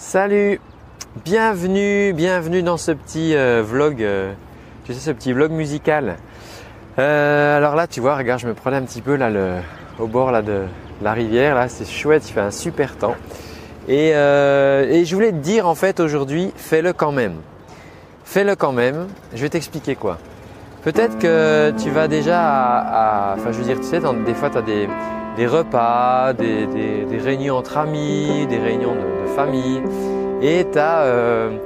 Salut, bienvenue, bienvenue dans ce petit euh, vlog, euh, tu sais ce petit vlog musical. Euh, alors là, tu vois, regarde, je me prenais un petit peu au bord de la rivière, là, c'est chouette, il fait un super temps. Et je voulais te dire en fait aujourd'hui, fais-le quand même. Fais-le quand même. Je vais t'expliquer quoi. Peut-être que tu vas déjà à, enfin je veux dire, tu sais, des fois tu as des, des repas, des, des, des, réunions entre amis, des réunions de, famille, et tu as, euh,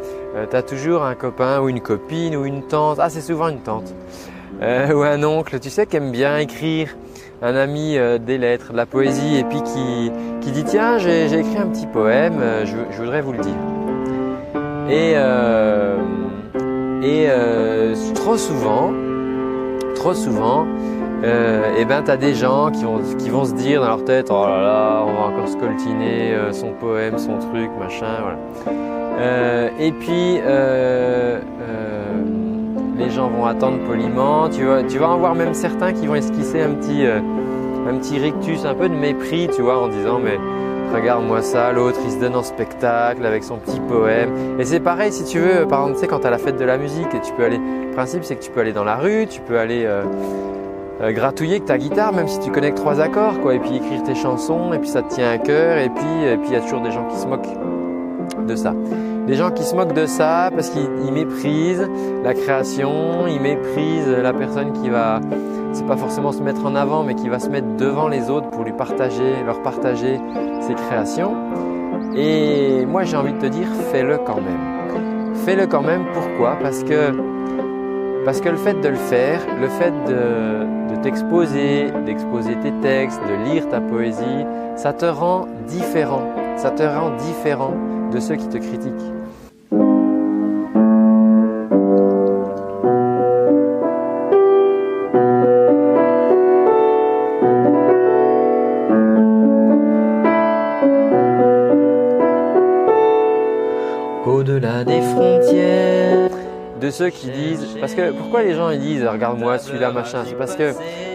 as, toujours un copain ou une copine ou une tante, ah c'est souvent une tante, euh, ou un oncle, tu sais, qui aime bien écrire, un ami euh, des lettres, de la poésie, et puis qui, qui dit tiens j'ai écrit un petit poème, euh, je, je, voudrais vous le dire. Et, euh, et trop souvent, trop souvent, euh, et ben t'as des gens qui vont, se dire dans leur tête oh là là on va encore scoltiner euh, son poème, son truc, machin. Euh, et puis euh, euh, les gens vont attendre poliment. Tu vas, tu vas en voir même certains qui vont esquisser un petit, un petit rictus, un peu de mépris, tu vois, en disant mais regarde-moi ça, l'autre il se donne en spectacle avec son petit poème. Et c'est pareil si tu veux, par exemple, tu sais, quand tu as la fête de la musique, et tu peux aller, le principe c'est que tu peux aller dans la rue, tu peux aller euh, euh, gratouiller que ta guitare, même si tu connais que trois accords, quoi, et puis écrire tes chansons, et puis ça te tient à cœur, et puis et puis il y a toujours des gens qui se moquent de ça. Des gens qui se moquent de ça parce qu'ils méprisent la création, ils méprisent la personne qui va, c'est pas forcément se mettre en avant, mais qui va se mettre devant les autres pour lui partager, leur partager ses créations. Et moi j'ai envie de te dire, fais-le quand même. Fais-le quand même. Pourquoi? Parce que parce que le fait de le faire, le fait de, de t'exposer, d'exposer tes textes, de lire ta poésie, ça te rend différent. Ça te rend différent de ceux qui te critiquent. Au-delà des frontières de ceux qui disent parce que pourquoi les gens ils disent regarde-moi celui-là machin c'est parce que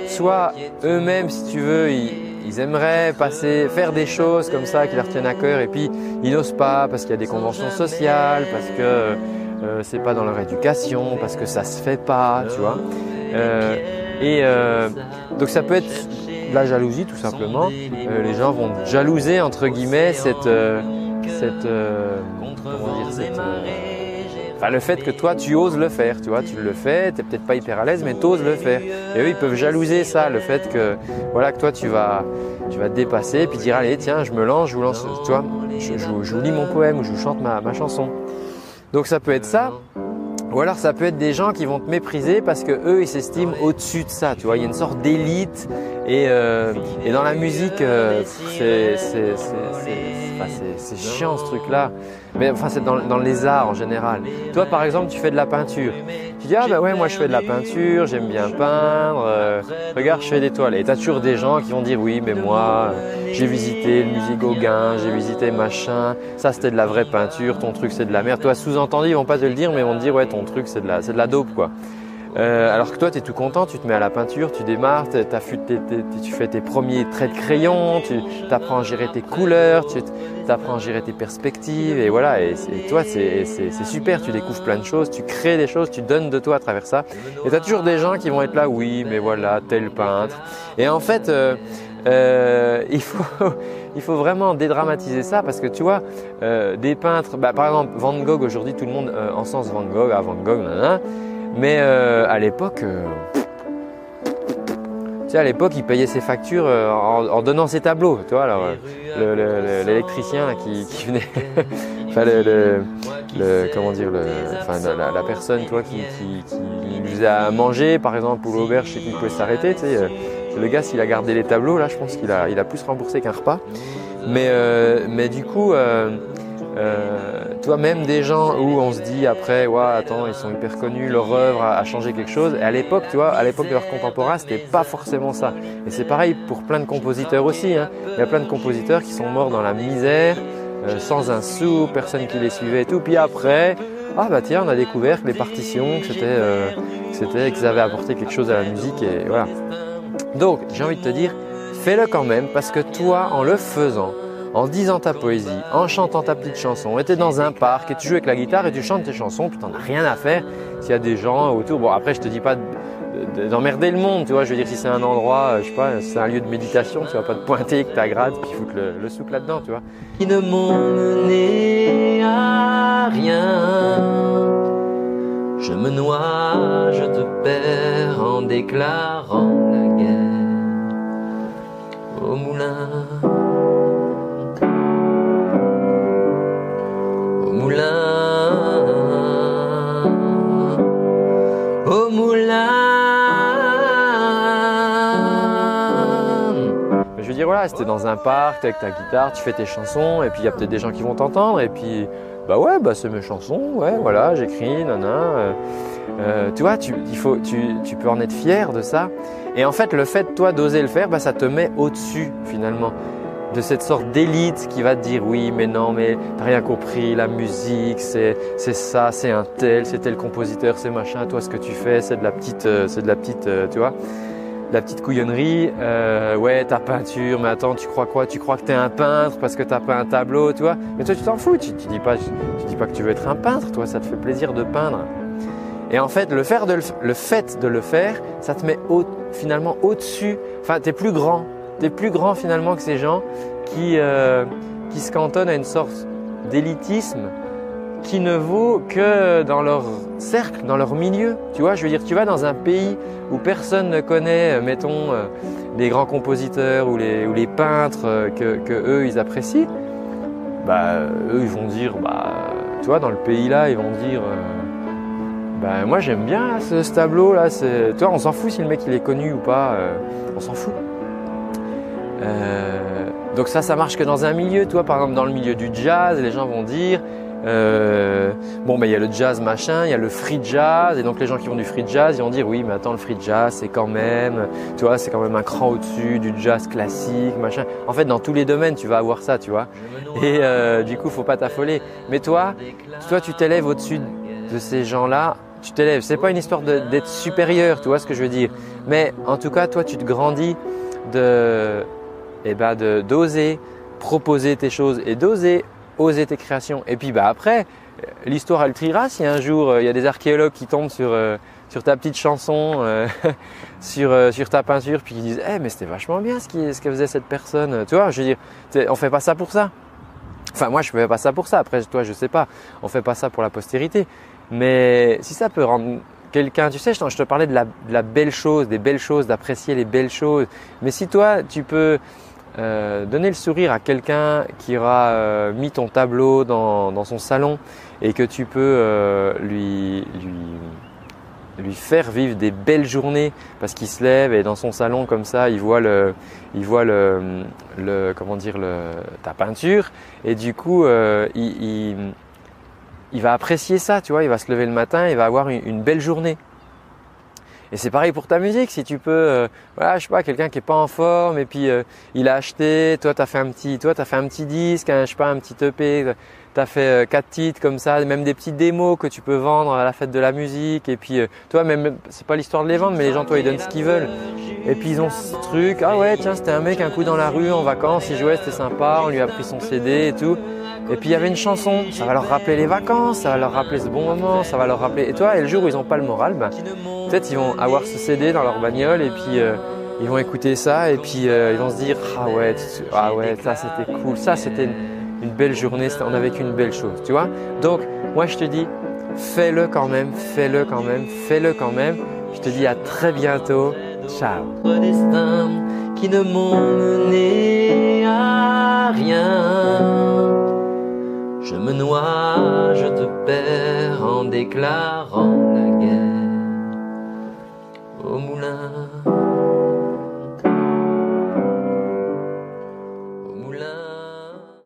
soit eux-mêmes si tu veux ils, ils, aimeraient passer faire des choses comme ça qui leur tiennent à cœur et puis ils n'osent pas parce qu'il y a des conventions sociales parce que euh, c'est pas dans leur éducation parce que ça se fait pas tu vois. Euh, et euh, donc ça peut être de la jalousie tout simplement. Euh, les gens vont jalouser entre guillemets cette cette comment dire cette Enfin, le fait que toi tu oses le faire, tu vois, tu le fais, tu n'es peut-être pas hyper à l'aise, mais tu oses le faire. Et eux, ils peuvent jalouser ça, le fait que, voilà, que toi tu vas, tu vas te dépasser, puis dire, allez, tiens, je me lance, je vous lance, tu vois, je, je, vous lis mon poème ou je vous chante ma, ma chanson. Donc ça peut être ça. Ou alors ça peut être des gens qui vont te mépriser parce que eux ils s'estiment au-dessus de ça, tu vois. Il y a une sorte d'élite et, euh, et dans la musique euh, c'est c'est chiant ce truc-là. Mais enfin c'est dans, les arts en général. Toi par exemple tu fais de la peinture. Tu dis ah bah ouais moi je fais de la peinture, j'aime bien peindre. Euh, regarde je fais des toiles. Et t'as toujours des gens qui vont dire oui mais moi j'ai visité le musée Gauguin, j'ai visité machin. Ça c'était de la vraie peinture, ton truc c'est de la merde. Toi sous-entendu ils vont pas te le dire mais ils vont te dire ouais ton truc c'est de de la dope quoi. Euh, alors que toi, tu es tout content, tu te mets à la peinture, tu démarres, tu fais tes premiers traits de crayon, tu apprends à gérer tes couleurs, tu apprends à gérer tes perspectives, et voilà. Et, et toi, c'est super, tu découvres plein de choses, tu crées des choses, tu donnes de toi à travers ça. Et tu as toujours des gens qui vont être là, oui, mais voilà, tel peintre. Et en fait, euh, euh, il, faut, il faut vraiment dédramatiser ça parce que tu vois, euh, des peintres, bah, par exemple Van Gogh, aujourd'hui tout le monde euh, encense Van Gogh, ah, Van Gogh, nanana. Mais euh, à l'époque, euh, tu sais, à l'époque, il payait ses factures euh, en, en, donnant ses tableaux. Tu vois, alors l'électricien qui, qui, venait, enfin le, le, le, comment dire, le, enfin la, la personne, toi, qui, qui, qui lui faisait à manger, par exemple, ou l'auberge, c'est qu'il pouvait s'arrêter. Tu sais, le gars, s'il a gardé les tableaux, là, je pense qu'il a, il a plus remboursé qu'un repas. Mais, euh, mais du coup. Euh, euh, toi même des gens où on se dit après ouais attends ils sont hyper connus leur œuvre a, changé quelque chose. Et à l'époque tu vois à l'époque de leurs contemporains c'était pas forcément ça. Et c'est pareil pour plein de compositeurs aussi hein. il y a plein de compositeurs qui sont morts dans la misère euh, sans un sou personne qui les suivait et tout. Puis après ah bah tiens on a découvert que les partitions que c'était euh, c'était qu'ils avaient apporté quelque chose à la musique et voilà. Donc j'ai envie de te dire fais-le quand même parce que toi en le faisant en disant ta poésie, en chantant ta petite chanson, et tu es dans un parc et tu joues avec la guitare et tu chantes tes chansons, puis t'en as rien à faire s'il y a des gens autour. Bon, après, je te dis pas d'emmerder le monde, tu vois. Je veux dire, si c'est un endroit, euh, je sais pas, c'est un lieu de méditation, tu vas pas te pointer avec ta grade puis foutre le, le là-dedans, tu vois. Qui ne m'ont mené à rien. Je me noie, je te perds en déclarant la guerre au moulin. Voilà, c'était dans un parc avec ta guitare, tu fais tes chansons, et puis il y a peut-être des gens qui vont t'entendre, et puis bah ouais, bah c'est mes chansons, ouais, voilà, j'écris, nana. Euh, euh, tu vois, tu, il faut, tu, tu, peux en être fier de ça. Et en fait, le fait, toi, d'oser le faire, bah, ça te met au-dessus, finalement, de cette sorte d'élite qui va te dire oui, mais non, mais t'as rien compris, la musique, c'est, c'est ça, c'est un tel, c'est tel compositeur, c'est machin, toi, ce que tu fais, c'est de la petite, euh, c'est de la petite, tu vois la petite couillonnerie, euh, ouais, ta peinture, mais attends, tu crois quoi? Tu crois que tu es un peintre parce que tu as peint un tableau, tu vois? Mais toi, tu t'en fous, tu, tu, dis pas, tu, dis pas que tu veux être un peintre, toi, ça te fait plaisir de peindre. Et en fait, le, faire fait de le faire, ça te met finalement au-dessus, enfin, tu es plus grand, tu es plus grand finalement que ces gens qui, euh, qui se cantonnent à une sorte d'élitisme qui ne vaut que dans leur cercle, dans leur milieu. Tu vois, je veux dire, tu vas dans un pays où personne ne connaît, euh, mettons, euh, les grands compositeurs ou les, peintres euh, que, eux ils apprécient. Bah, eux ils vont dire, bah, tu vois, dans le pays là, ils vont dire, bah, moi j'aime bien ce, tableau là. Tu vois, on s'en fout si le mec il est connu ou pas, on s'en fout. donc ça, ça marche que dans un milieu. Toi, par exemple, dans le milieu du jazz, les gens vont dire, euh, bon, ben il y a le jazz machin, il y a le free jazz, et donc les gens qui font du free jazz, ils vont dire oui, mais attends, le free jazz, c'est quand même, tu vois, c'est quand même un cran au-dessus du jazz classique, machin. En fait, dans tous les domaines, tu vas avoir ça, tu vois. Et euh, du coup, faut pas t'affoler. Mais toi, toi, tu t'élèves au-dessus de ces gens-là. Tu t'élèves. C'est pas une histoire d'être supérieur, tu vois ce que je veux dire. Mais en tout cas, toi, tu te grandis de, eh ben, d'oser proposer tes choses et d'oser oser tes créations. Et puis bah après, l'histoire elle triera si un jour euh, il y a des archéologues qui tombent sur, euh, sur ta petite chanson, euh, sur, sur ta peinture, puis qui disent Eh mais c'était vachement bien ce, qui, ce que faisait cette personne. Tu vois, je veux dire, on fait pas ça pour ça. Enfin moi je fais pas ça pour ça, après toi je sais pas, on fait pas ça pour la postérité. Mais si ça peut rendre quelqu'un, tu sais, je te parlais de la, de la belle chose, des belles choses, d'apprécier les belles choses. Mais si toi tu peux euh, donner le sourire à quelqu'un qui aura euh, mis ton tableau dans, son salon et que tu peux euh, lui, faire vivre des belles journées parce qu'il se lève et dans son salon comme ça, il voit le, il voit le, comment dire ta peinture et du coup il, il, va apprécier ça, tu vois, il va se lever le matin, il va avoir une belle journée. Et c'est pareil pour ta musique, si tu peux, euh, voilà, je sais pas, quelqu'un qui est pas en forme et puis euh, il a acheté, toi tu as fait un petit, toi as fait un petit disque, je sais pas, un petit EP, tu as fait euh, quatre titres comme ça, même des petits démos que tu peux vendre à la fête de la musique et puis toi même c'est pas l'histoire de les vendre mais les gens toi ils donnent ce qu'ils veulent. Et puis ils ont ce truc, ah ouais, tiens, c'était un mec un coup dans la rue en vacances, il jouait, c'était sympa, on lui a pris son CD et tout. Et puis il y avait une chanson, ça va leur rappeler les vacances, ça va leur rappeler ce bon moment, ça va leur rappeler. Et toi, et le jour où ils n'ont pas le moral, bah, peut-être ils vont avoir ce CD dans leur bagnole et puis euh, ils vont écouter ça et puis euh, ils vont se dire ah ouais, ah ouais, ça c'était cool, ça c'était une, belle journée, on a vécu une belle chose, tu vois. Donc moi je te dis, fais-le quand même, fais-le quand même, fais-le quand même. Je te dis à très bientôt, ciao.